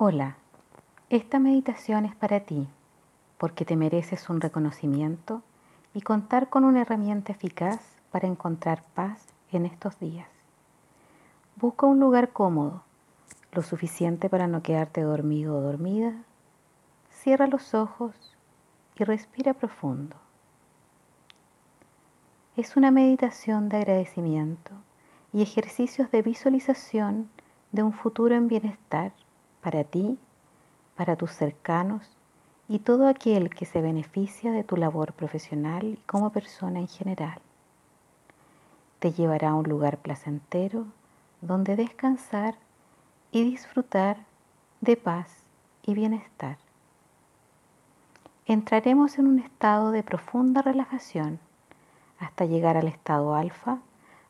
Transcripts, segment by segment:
Hola, esta meditación es para ti porque te mereces un reconocimiento y contar con una herramienta eficaz para encontrar paz en estos días. Busca un lugar cómodo, lo suficiente para no quedarte dormido o dormida. Cierra los ojos y respira profundo. Es una meditación de agradecimiento y ejercicios de visualización de un futuro en bienestar para ti, para tus cercanos y todo aquel que se beneficia de tu labor profesional y como persona en general. Te llevará a un lugar placentero donde descansar y disfrutar de paz y bienestar. Entraremos en un estado de profunda relajación hasta llegar al estado alfa,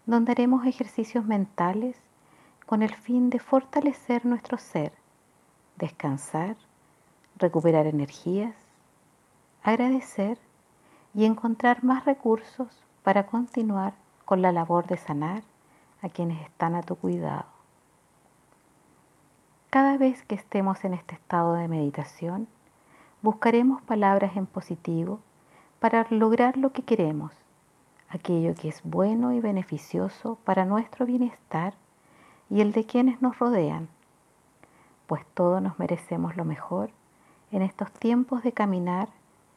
donde haremos ejercicios mentales con el fin de fortalecer nuestro ser descansar, recuperar energías, agradecer y encontrar más recursos para continuar con la labor de sanar a quienes están a tu cuidado. Cada vez que estemos en este estado de meditación, buscaremos palabras en positivo para lograr lo que queremos, aquello que es bueno y beneficioso para nuestro bienestar y el de quienes nos rodean pues todos nos merecemos lo mejor en estos tiempos de caminar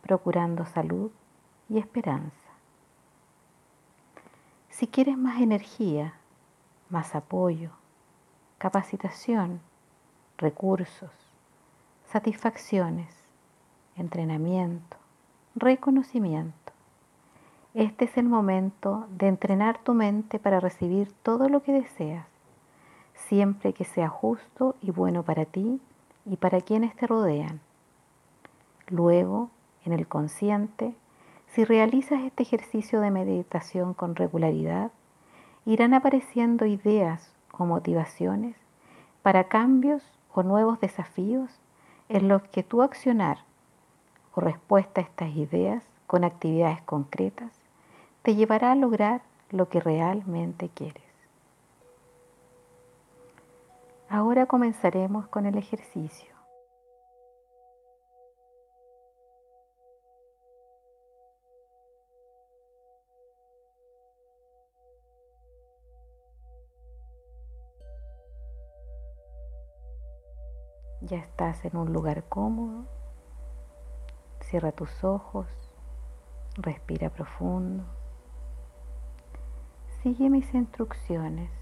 procurando salud y esperanza. Si quieres más energía, más apoyo, capacitación, recursos, satisfacciones, entrenamiento, reconocimiento, este es el momento de entrenar tu mente para recibir todo lo que deseas siempre que sea justo y bueno para ti y para quienes te rodean. Luego, en el consciente, si realizas este ejercicio de meditación con regularidad, irán apareciendo ideas o motivaciones para cambios o nuevos desafíos en los que tu accionar o respuesta a estas ideas con actividades concretas te llevará a lograr lo que realmente quieres. Ahora comenzaremos con el ejercicio. Ya estás en un lugar cómodo. Cierra tus ojos. Respira profundo. Sigue mis instrucciones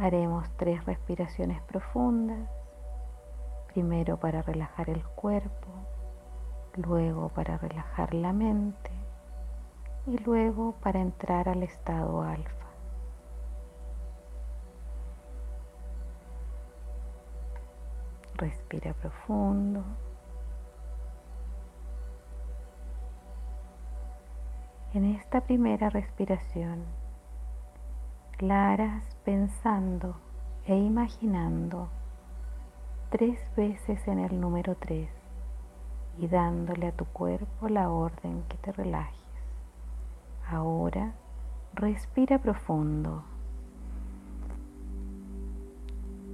Haremos tres respiraciones profundas, primero para relajar el cuerpo, luego para relajar la mente y luego para entrar al estado alfa. Respira profundo. En esta primera respiración claras pensando e imaginando tres veces en el número tres y dándole a tu cuerpo la orden que te relajes. Ahora respira profundo.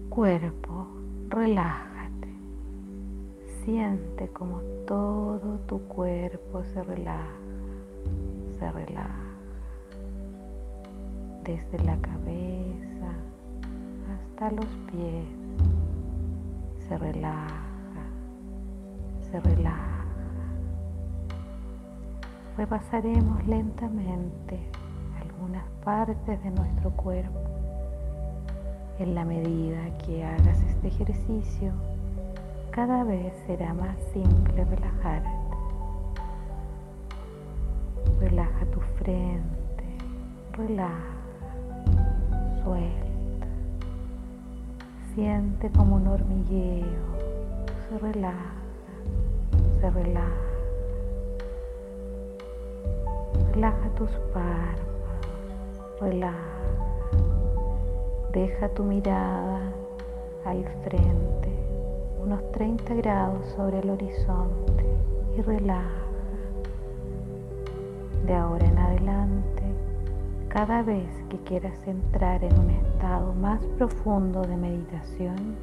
Cuerpo, relájate. Siente como todo tu cuerpo se relaja, se relaja desde la cabeza hasta los pies. Se relaja, se relaja. Repasaremos lentamente algunas partes de nuestro cuerpo. En la medida que hagas este ejercicio, cada vez será más simple relajarte. Relaja tu frente, relaja Siente como un hormigueo. Se relaja, se relaja. Relaja tus párpados, relaja. Deja tu mirada al frente, unos 30 grados sobre el horizonte y relaja. De ahora en adelante cada vez que quieras entrar en un estado más profundo de meditación,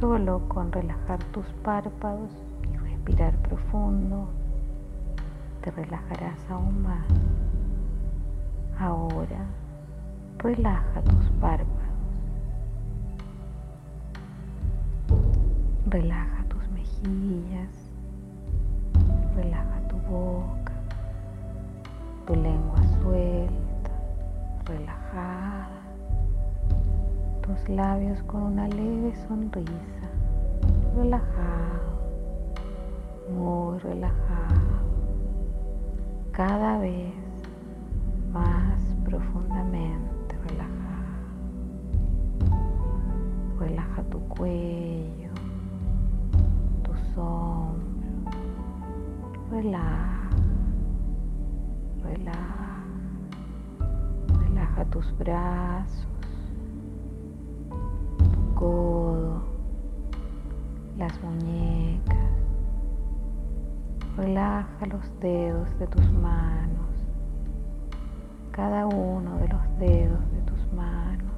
Solo con relajar tus párpados y respirar profundo, te relajarás aún más. Ahora, relaja tus párpados. Relaja tus mejillas, relaja tu boca, tu lengua suelta, relajada, tus labios con una leve sonrisa, relajado, muy relajado, cada vez más profundamente relajado. Relaja tu cuello relaja, relaja, tus brazos, codo, las muñecas, relaja los dedos de tus manos, cada uno de los dedos de tus manos,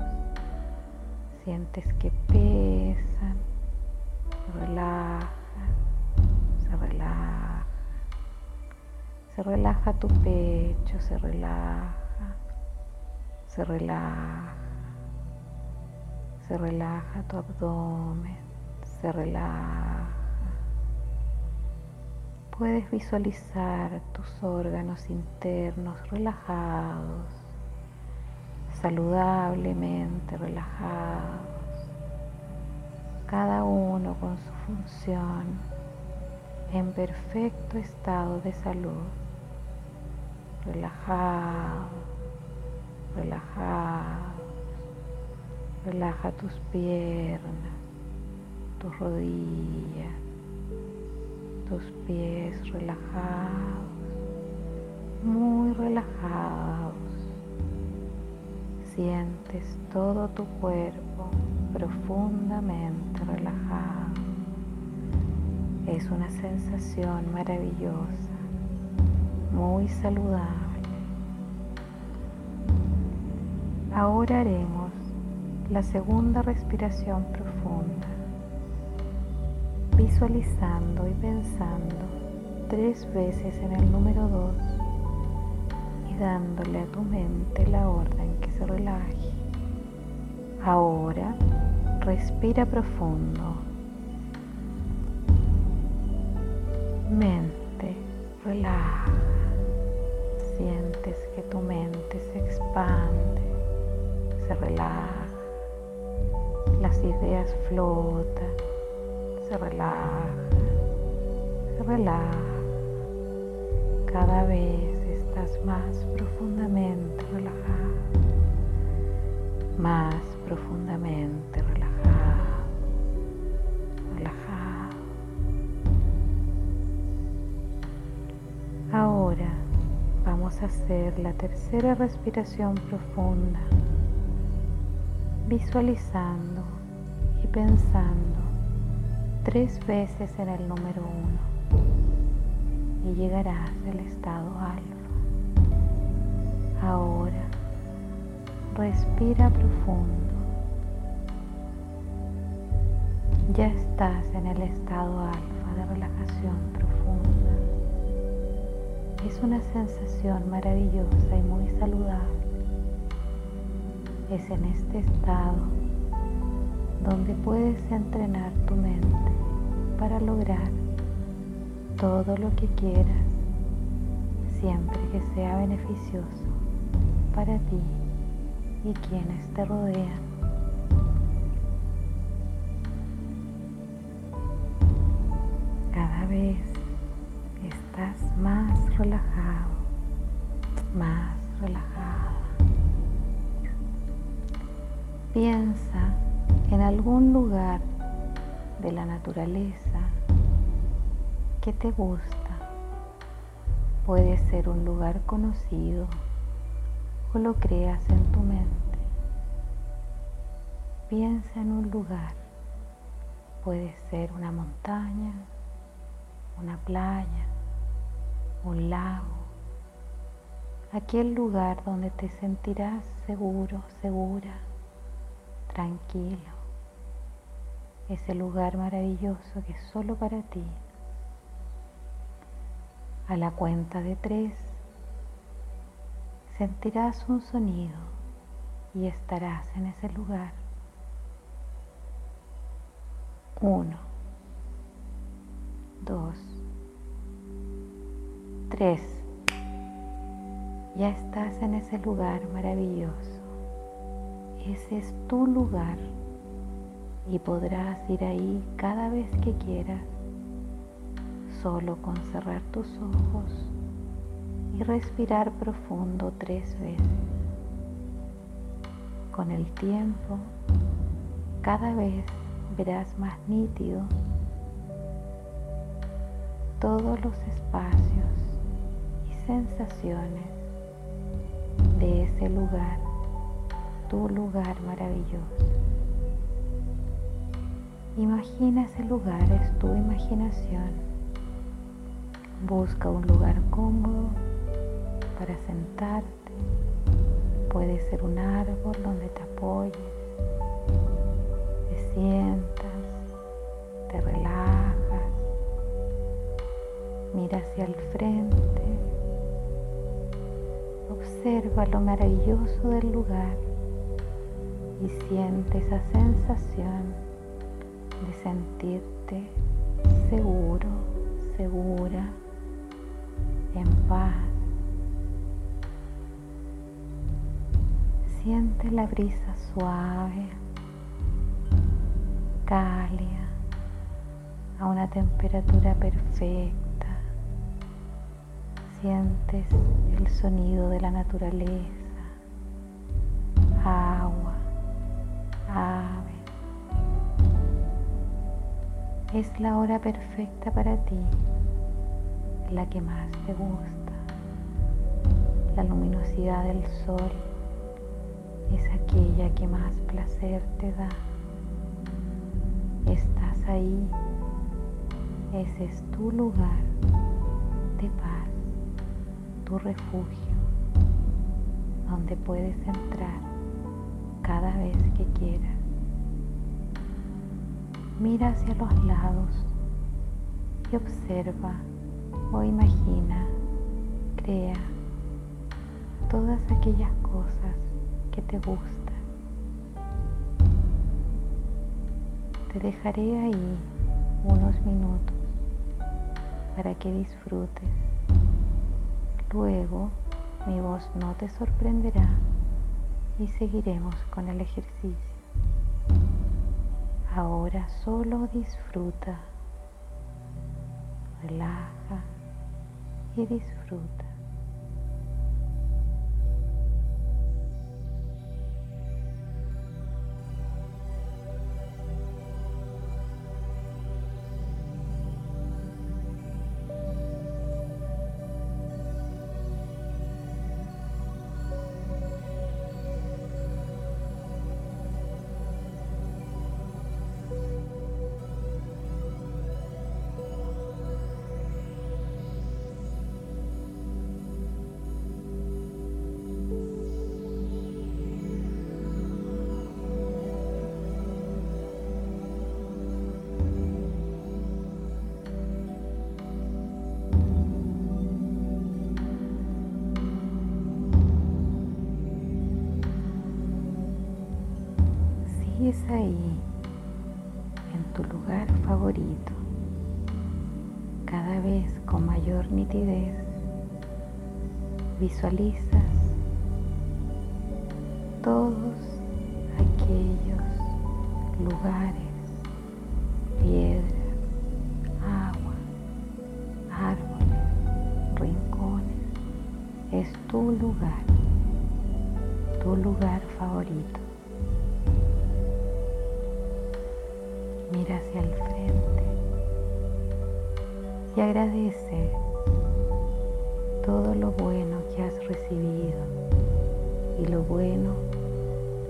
sientes que pesan, relaja se relaja, se relaja tu pecho, se relaja, se relaja, se relaja tu abdomen, se relaja. Puedes visualizar tus órganos internos relajados, saludablemente relajados, cada uno con su función en perfecto estado de salud, relajado, relajado, relaja tus piernas, tus rodillas, tus pies relajados, muy relajados. Sientes todo tu cuerpo profundamente relajado. Es una sensación maravillosa, muy saludable. Ahora haremos la segunda respiración profunda, visualizando y pensando tres veces en el número dos y dándole a tu mente la orden que se relaje. Ahora respira profundo mente, relaja. Sientes que tu mente se expande, se relaja. Las ideas flotan, se relaja, se relaja. Cada vez estás más profundamente relajado, más profundamente relajado, relajado. Ahora vamos a hacer la tercera respiración profunda, visualizando y pensando tres veces en el número uno y llegarás al estado alfa. Ahora respira profundo. Ya estás en el estado alfa de relajación profunda. Es una sensación maravillosa y muy saludable. Es en este estado donde puedes entrenar tu mente para lograr todo lo que quieras, siempre que sea beneficioso para ti y quienes te rodean. Cada vez estás más relajado, más relajada. Piensa en algún lugar de la naturaleza que te gusta. Puede ser un lugar conocido o lo creas en tu mente. Piensa en un lugar. Puede ser una montaña, una playa, un lago, aquel lugar donde te sentirás seguro, segura, tranquilo. ese lugar maravilloso que es solo para ti. A la cuenta de tres sentirás un sonido y estarás en ese lugar. Uno, dos, tres. Ya estás en ese lugar maravilloso. Ese es tu lugar y podrás ir ahí cada vez que quieras, solo con cerrar tus ojos y respirar profundo tres veces. Con el tiempo, cada vez verás más nítido todos los espacios y sensaciones de ese lugar, tu lugar maravilloso. Imagina ese lugar, es tu imaginación. Busca un lugar cómodo para sentarte. Puede ser un árbol donde te apoyes, te sientas, te relajas, mira hacia el frente, observa lo maravilloso del lugar y siente esa sensación de sentirte seguro, segura, en paz. Siente la brisa suave, cálida, a una temperatura perfecta. Sientes el sonido de la naturaleza, agua, es la hora perfecta para ti, la que más te gusta. La luminosidad del sol es aquella que más placer te da. Estás ahí, ese es tu lugar de paz, tu refugio, donde puedes entrar cada vez que quieras. Mira hacia los lados y observa o imagina, crea todas aquellas cosas que te gustan. Te dejaré ahí unos minutos para que disfrutes. Luego mi voz no te sorprenderá y seguiremos con el ejercicio. Ahora solo disfruta, relaja y disfruta. Ahí, en tu lugar favorito, cada vez con mayor nitidez, visualizas todos aquellos lugares, piedras, agua, árboles, rincones. Es tu lugar, tu lugar favorito. Mira hacia el frente y agradece todo lo bueno que has recibido y lo bueno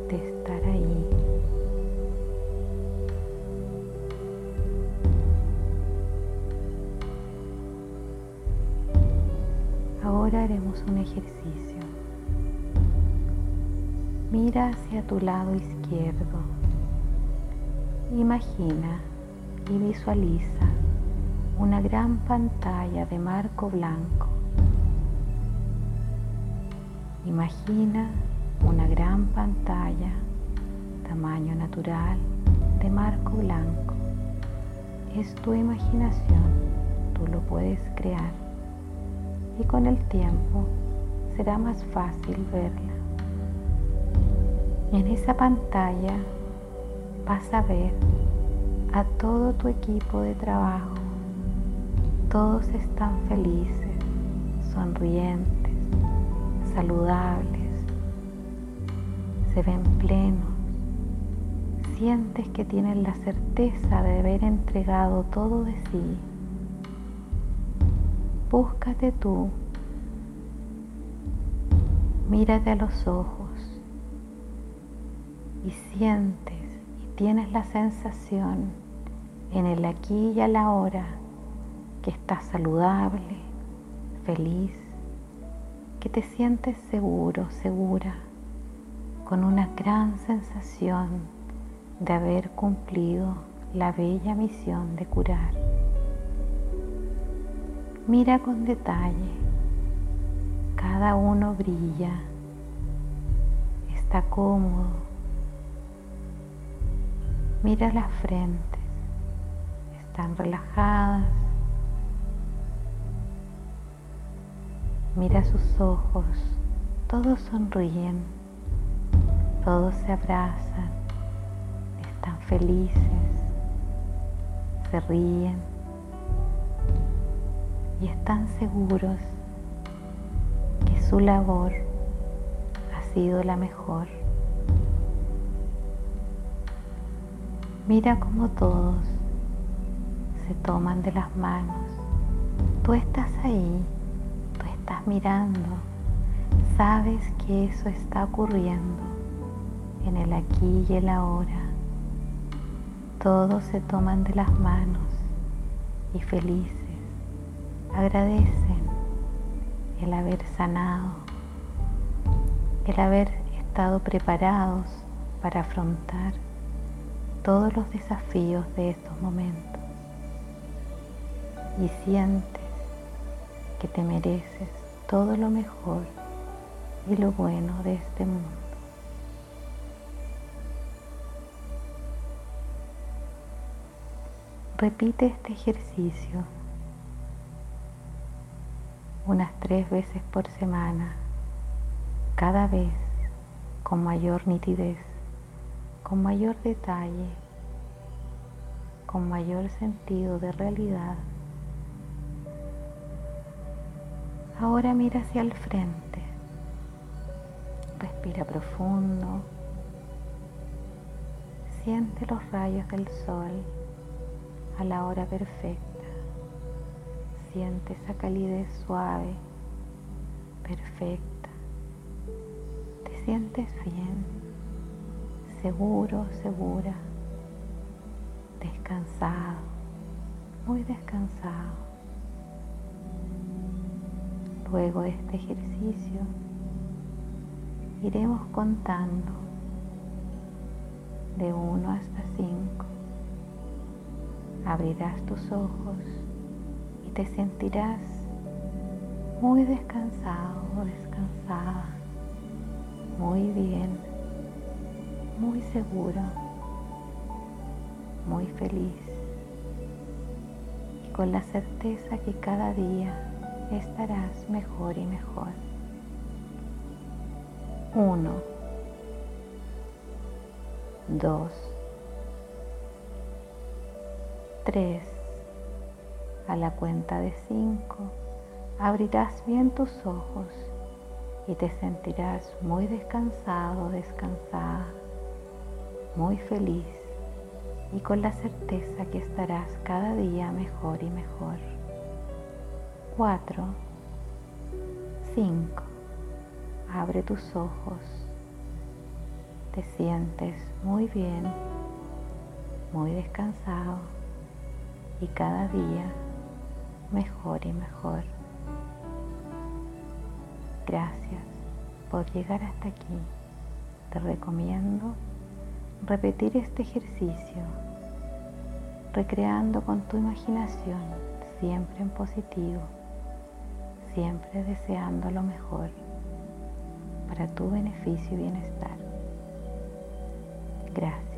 de estar ahí. Ahora haremos un ejercicio. Mira hacia tu lado izquierdo Imagina y visualiza una gran pantalla de marco blanco. Imagina una gran pantalla tamaño natural de marco blanco. Es tu imaginación, tú lo puedes crear y con el tiempo será más fácil verla. En esa pantalla vas a ver a todo tu equipo de trabajo. Todos están felices, sonrientes, saludables, se ven plenos. Sientes que tienen la certeza de haber entregado todo de sí. Búscate tú Mírate a los ojos y sientes y tienes la sensación en el aquí y a la hora que estás saludable, feliz, que te sientes seguro, segura, con una gran sensación de haber cumplido la bella misión de curar. Mira con detalle cada uno brilla, está cómodo. Mira las frentes, están relajadas. Mira sus ojos, todos sonríen, todos se abrazan, están felices, se ríen. Y están seguros su labor ha sido la mejor. Mira cómo todos se toman de las manos. Tú estás ahí, tú estás mirando, sabes que eso está ocurriendo en el aquí y el ahora. Todos se toman de las manos y felices agradecen el haber sanado, el haber estado preparados para afrontar todos los desafíos de estos momentos y sientes que te mereces todo lo mejor y lo bueno de este mundo. Repite este ejercicio unas tres veces por semana, cada vez con mayor nitidez, con mayor detalle, con mayor sentido de realidad. Ahora mira hacia el frente, respira profundo, siente los rayos del sol a la hora perfecta siente esa calidez suave, perfecta. Te sientes bien, seguro, segura, descansado, muy descansado. Luego de este ejercicio iremos contando de 1 hasta 5. Abrirás tus ojos te sentirás muy descansado, descansada, muy bien, muy seguro, muy feliz y con la certeza que cada día estarás mejor y mejor. Uno, dos, tres, a la cuenta de cinco, abrirás bien tus ojos y te sentirás muy descansado, descansada, muy feliz y con la certeza que estarás cada día mejor y mejor. 4. 5. Abre tus ojos. Te sientes muy bien, muy descansado y cada día mejor y mejor. Gracias por llegar hasta aquí. Te recomiendo repetir este ejercicio recreando con tu imaginación, siempre en positivo, siempre deseando lo mejor para tu beneficio y bienestar. Gracias.